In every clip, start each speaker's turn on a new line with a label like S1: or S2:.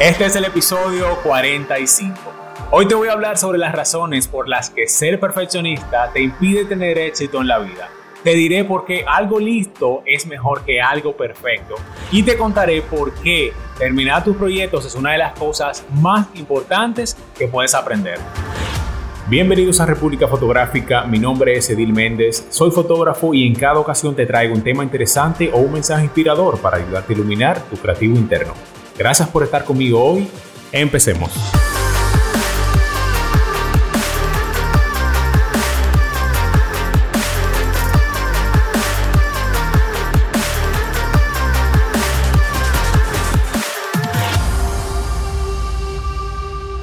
S1: Este es el episodio 45. Hoy te voy a hablar sobre las razones por las que ser perfeccionista te impide tener éxito en la vida. Te diré por qué algo listo es mejor que algo perfecto y te contaré por qué terminar tus proyectos es una de las cosas más importantes que puedes aprender. Bienvenidos a República Fotográfica, mi nombre es Edil Méndez, soy fotógrafo y en cada ocasión te traigo un tema interesante o un mensaje inspirador para ayudarte a iluminar tu creativo interno. Gracias por estar conmigo hoy, empecemos.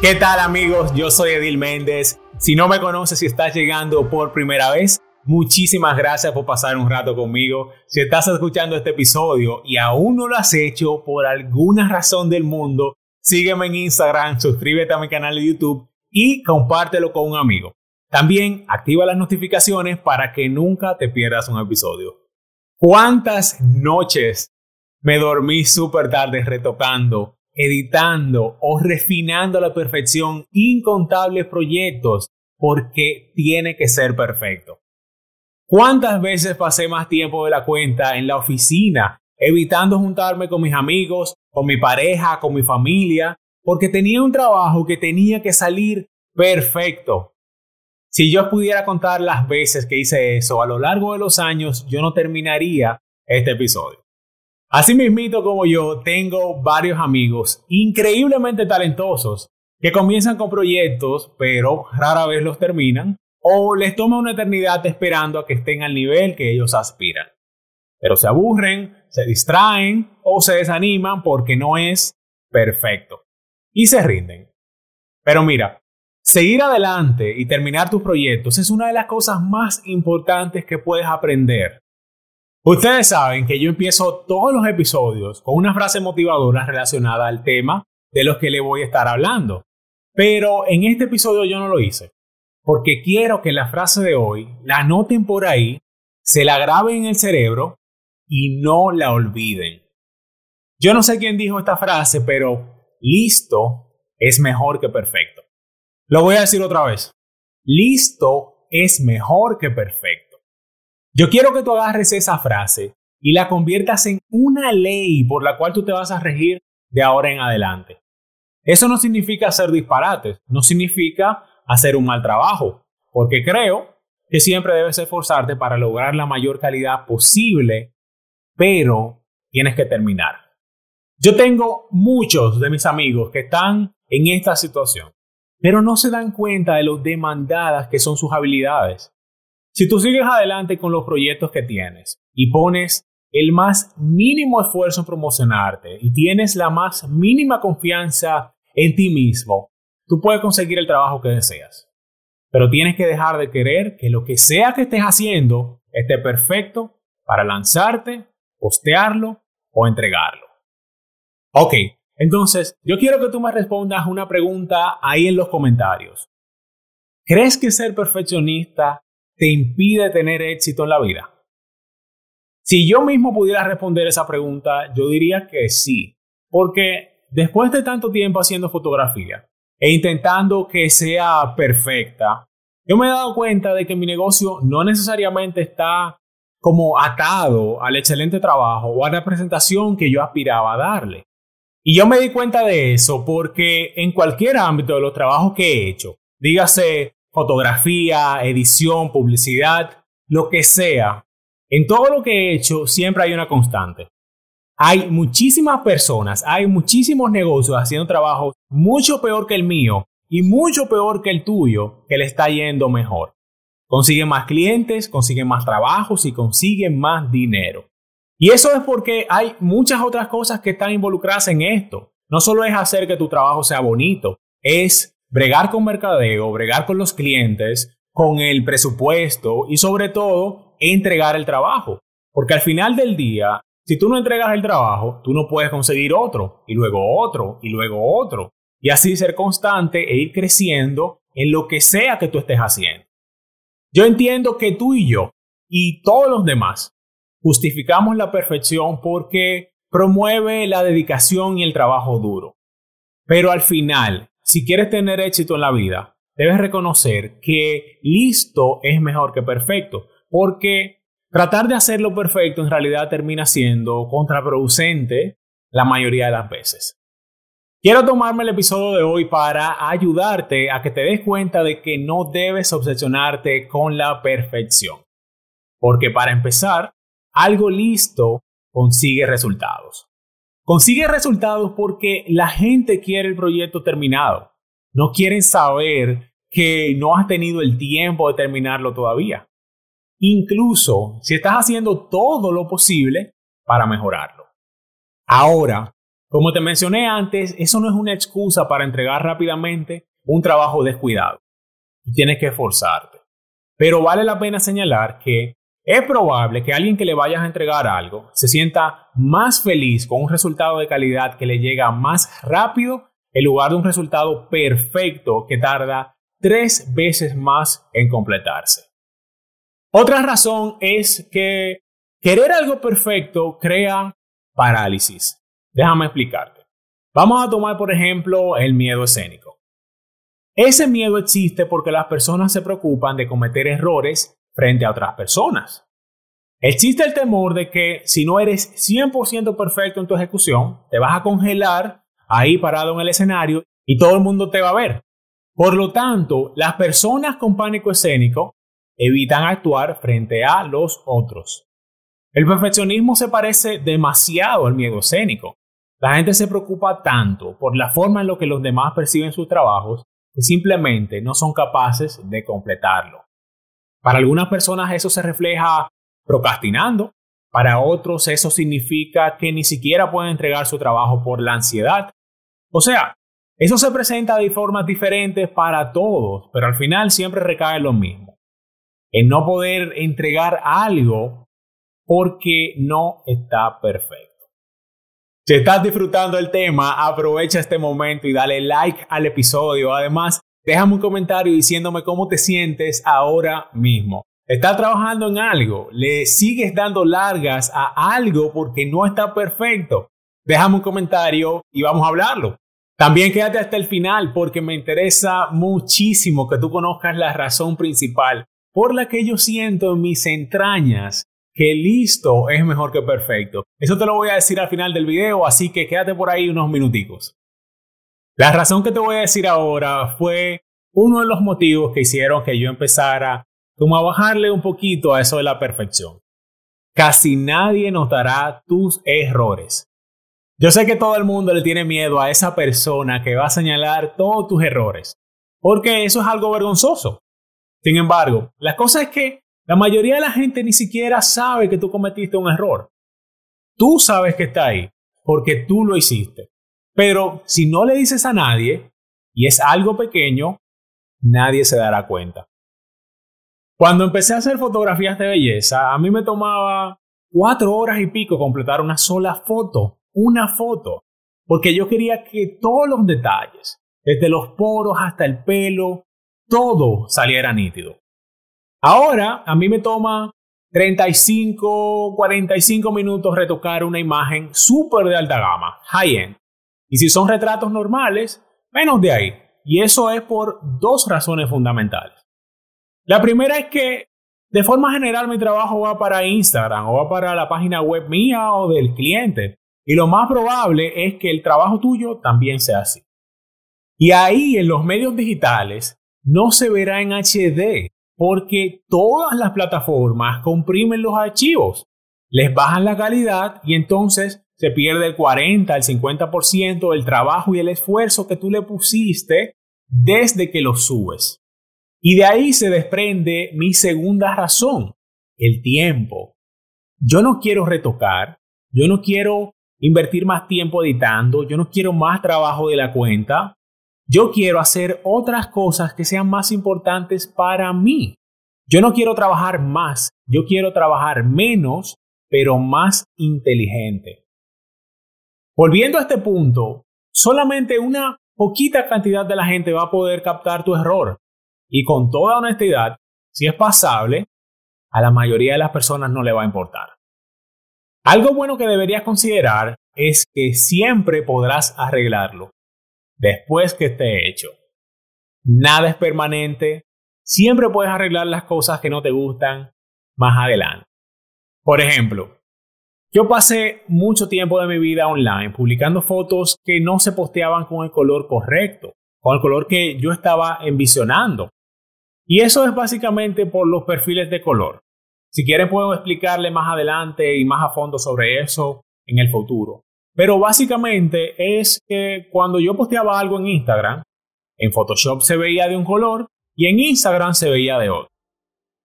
S1: ¿Qué tal amigos? Yo soy Edil Méndez si no me conoces y estás llegando por primera vez, muchísimas gracias por pasar un rato conmigo. Si estás escuchando este episodio y aún no lo has hecho por alguna razón del mundo, sígueme en Instagram, suscríbete a mi canal de YouTube y compártelo con un amigo. También activa las notificaciones para que nunca te pierdas un episodio. ¿Cuántas noches me dormí súper tarde retocando, editando o refinando a la perfección incontables proyectos porque tiene que ser perfecto. ¿Cuántas veces pasé más tiempo de la cuenta en la oficina, evitando juntarme con mis amigos, con mi pareja, con mi familia, porque tenía un trabajo que tenía que salir perfecto? Si yo pudiera contar las veces que hice eso a lo largo de los años, yo no terminaría este episodio. Así mismito como yo, tengo varios amigos increíblemente talentosos que comienzan con proyectos, pero rara vez los terminan, o les toma una eternidad esperando a que estén al nivel que ellos aspiran. Pero se aburren, se distraen o se desaniman porque no es perfecto. Y se rinden. Pero mira, seguir adelante y terminar tus proyectos es una de las cosas más importantes que puedes aprender Ustedes saben que yo empiezo todos los episodios con una frase motivadora relacionada al tema de los que le voy a estar hablando. Pero en este episodio yo no lo hice, porque quiero que la frase de hoy la anoten por ahí, se la graben en el cerebro y no la olviden. Yo no sé quién dijo esta frase, pero listo es mejor que perfecto. Lo voy a decir otra vez. Listo es mejor que perfecto. Yo quiero que tú agarres esa frase y la conviertas en una ley por la cual tú te vas a regir de ahora en adelante. Eso no significa hacer disparates, no significa hacer un mal trabajo, porque creo que siempre debes esforzarte para lograr la mayor calidad posible, pero tienes que terminar. Yo tengo muchos de mis amigos que están en esta situación, pero no se dan cuenta de lo demandadas que son sus habilidades. Si tú sigues adelante con los proyectos que tienes y pones el más mínimo esfuerzo en promocionarte y tienes la más mínima confianza en ti mismo, tú puedes conseguir el trabajo que deseas. Pero tienes que dejar de querer que lo que sea que estés haciendo esté perfecto para lanzarte, postearlo o entregarlo. Ok, entonces yo quiero que tú me respondas una pregunta ahí en los comentarios. ¿Crees que ser perfeccionista te impide tener éxito en la vida? Si yo mismo pudiera responder esa pregunta, yo diría que sí, porque después de tanto tiempo haciendo fotografía e intentando que sea perfecta, yo me he dado cuenta de que mi negocio no necesariamente está como atado al excelente trabajo o a la presentación que yo aspiraba a darle. Y yo me di cuenta de eso porque en cualquier ámbito de los trabajos que he hecho, dígase fotografía, edición, publicidad, lo que sea, en todo lo que he hecho siempre hay una constante. Hay muchísimas personas, hay muchísimos negocios haciendo trabajo mucho peor que el mío y mucho peor que el tuyo que le está yendo mejor. Consiguen más clientes, consiguen más trabajos y consiguen más dinero. Y eso es porque hay muchas otras cosas que están involucradas en esto. No solo es hacer que tu trabajo sea bonito, es bregar con mercadeo, bregar con los clientes, con el presupuesto y sobre todo entregar el trabajo. Porque al final del día, si tú no entregas el trabajo, tú no puedes conseguir otro y luego otro y luego otro. Y así ser constante e ir creciendo en lo que sea que tú estés haciendo. Yo entiendo que tú y yo y todos los demás justificamos la perfección porque promueve la dedicación y el trabajo duro. Pero al final, si quieres tener éxito en la vida, debes reconocer que listo es mejor que perfecto, porque tratar de hacerlo perfecto en realidad termina siendo contraproducente la mayoría de las veces. Quiero tomarme el episodio de hoy para ayudarte a que te des cuenta de que no debes obsesionarte con la perfección. Porque para empezar, algo listo consigue resultados. Consigue resultados porque la gente quiere el proyecto terminado. No quieren saber que no has tenido el tiempo de terminarlo todavía. Incluso si estás haciendo todo lo posible para mejorarlo. Ahora, como te mencioné antes, eso no es una excusa para entregar rápidamente un trabajo descuidado. Tienes que esforzarte. Pero vale la pena señalar que es probable que alguien que le vayas a entregar algo se sienta más feliz con un resultado de calidad que le llega más rápido en lugar de un resultado perfecto que tarda tres veces más en completarse. Otra razón es que querer algo perfecto crea parálisis. Déjame explicarte. Vamos a tomar, por ejemplo, el miedo escénico. Ese miedo existe porque las personas se preocupan de cometer errores frente a otras personas. Existe el temor de que si no eres 100% perfecto en tu ejecución, te vas a congelar ahí parado en el escenario y todo el mundo te va a ver. Por lo tanto, las personas con pánico escénico evitan actuar frente a los otros. El perfeccionismo se parece demasiado al miedo escénico. La gente se preocupa tanto por la forma en la que los demás perciben sus trabajos que simplemente no son capaces de completarlo. Para algunas personas eso se refleja procrastinando, para otros eso significa que ni siquiera pueden entregar su trabajo por la ansiedad. O sea, eso se presenta de formas diferentes para todos, pero al final siempre recae en lo mismo. En no poder entregar algo porque no está perfecto. Si estás disfrutando el tema, aprovecha este momento y dale like al episodio. Además, déjame un comentario diciéndome cómo te sientes ahora mismo. ¿Estás trabajando en algo? ¿Le sigues dando largas a algo porque no está perfecto? Déjame un comentario y vamos a hablarlo. También quédate hasta el final porque me interesa muchísimo que tú conozcas la razón principal por la que yo siento en mis entrañas que listo es mejor que perfecto. Eso te lo voy a decir al final del video, así que quédate por ahí unos minuticos. La razón que te voy a decir ahora fue uno de los motivos que hicieron que yo empezara como a bajarle un poquito a eso de la perfección. Casi nadie notará tus errores. Yo sé que todo el mundo le tiene miedo a esa persona que va a señalar todos tus errores, porque eso es algo vergonzoso. Sin embargo, la cosa es que la mayoría de la gente ni siquiera sabe que tú cometiste un error. Tú sabes que está ahí, porque tú lo hiciste. Pero si no le dices a nadie, y es algo pequeño, nadie se dará cuenta. Cuando empecé a hacer fotografías de belleza, a mí me tomaba cuatro horas y pico completar una sola foto, una foto, porque yo quería que todos los detalles, desde los poros hasta el pelo, todo saliera nítido. Ahora a mí me toma 35, 45 minutos retocar una imagen súper de alta gama, high-end. Y si son retratos normales, menos de ahí. Y eso es por dos razones fundamentales. La primera es que de forma general mi trabajo va para Instagram o va para la página web mía o del cliente. Y lo más probable es que el trabajo tuyo también sea así. Y ahí en los medios digitales no se verá en HD, porque todas las plataformas comprimen los archivos, les bajan la calidad y entonces se pierde el 40, el 50% del trabajo y el esfuerzo que tú le pusiste desde que lo subes. Y de ahí se desprende mi segunda razón, el tiempo. Yo no quiero retocar, yo no quiero invertir más tiempo editando, yo no quiero más trabajo de la cuenta, yo quiero hacer otras cosas que sean más importantes para mí. Yo no quiero trabajar más, yo quiero trabajar menos, pero más inteligente. Volviendo a este punto, solamente una poquita cantidad de la gente va a poder captar tu error. Y con toda honestidad, si es pasable, a la mayoría de las personas no le va a importar. Algo bueno que deberías considerar es que siempre podrás arreglarlo. Después que esté hecho. Nada es permanente, siempre puedes arreglar las cosas que no te gustan más adelante. Por ejemplo, yo pasé mucho tiempo de mi vida online publicando fotos que no se posteaban con el color correcto, con el color que yo estaba envisionando. Y eso es básicamente por los perfiles de color. Si quieren puedo explicarle más adelante y más a fondo sobre eso en el futuro. Pero básicamente es que cuando yo posteaba algo en Instagram, en Photoshop se veía de un color y en Instagram se veía de otro.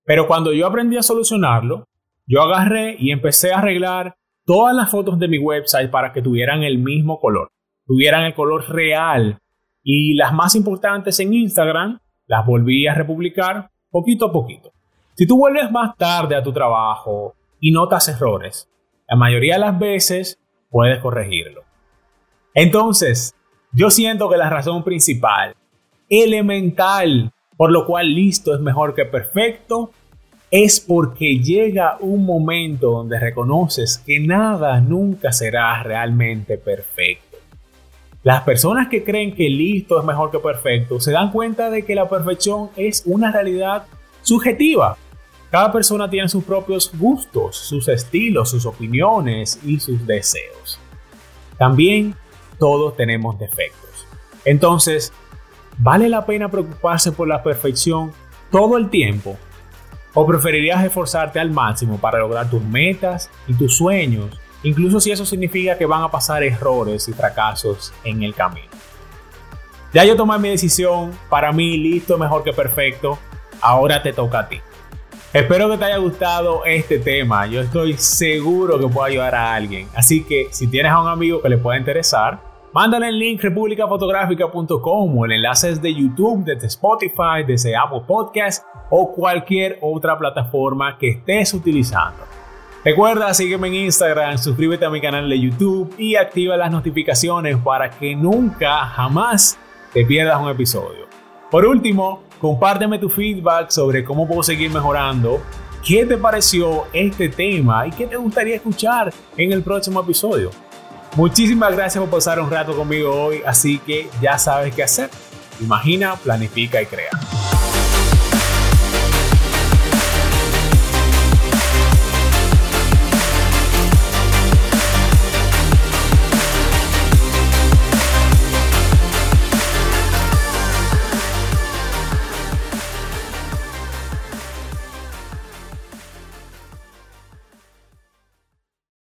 S1: Pero cuando yo aprendí a solucionarlo, yo agarré y empecé a arreglar todas las fotos de mi website para que tuvieran el mismo color, tuvieran el color real. Y las más importantes en Instagram las volví a republicar poquito a poquito. Si tú vuelves más tarde a tu trabajo y notas errores, la mayoría de las veces puedes corregirlo. Entonces, yo siento que la razón principal, elemental, por lo cual listo es mejor que perfecto, es porque llega un momento donde reconoces que nada nunca será realmente perfecto. Las personas que creen que listo es mejor que perfecto se dan cuenta de que la perfección es una realidad subjetiva cada persona tiene sus propios gustos, sus estilos, sus opiniones y sus deseos. También todos tenemos defectos. Entonces, ¿vale la pena preocuparse por la perfección todo el tiempo? ¿O preferirías esforzarte al máximo para lograr tus metas y tus sueños, incluso si eso significa que van a pasar errores y fracasos en el camino? Ya yo tomé mi decisión, para mí listo mejor que perfecto, ahora te toca a ti. Espero que te haya gustado este tema. Yo estoy seguro que puede ayudar a alguien. Así que si tienes a un amigo que le pueda interesar, mándale el link republicafotográfica.com o el enlace de YouTube, desde Spotify, desde Apple Podcast o cualquier otra plataforma que estés utilizando. Recuerda, sígueme en Instagram, suscríbete a mi canal de YouTube y activa las notificaciones para que nunca, jamás te pierdas un episodio. Por último, Compárteme tu feedback sobre cómo puedo seguir mejorando, qué te pareció este tema y qué te gustaría escuchar en el próximo episodio. Muchísimas gracias por pasar un rato conmigo hoy, así que ya sabes qué hacer. Imagina, planifica y crea.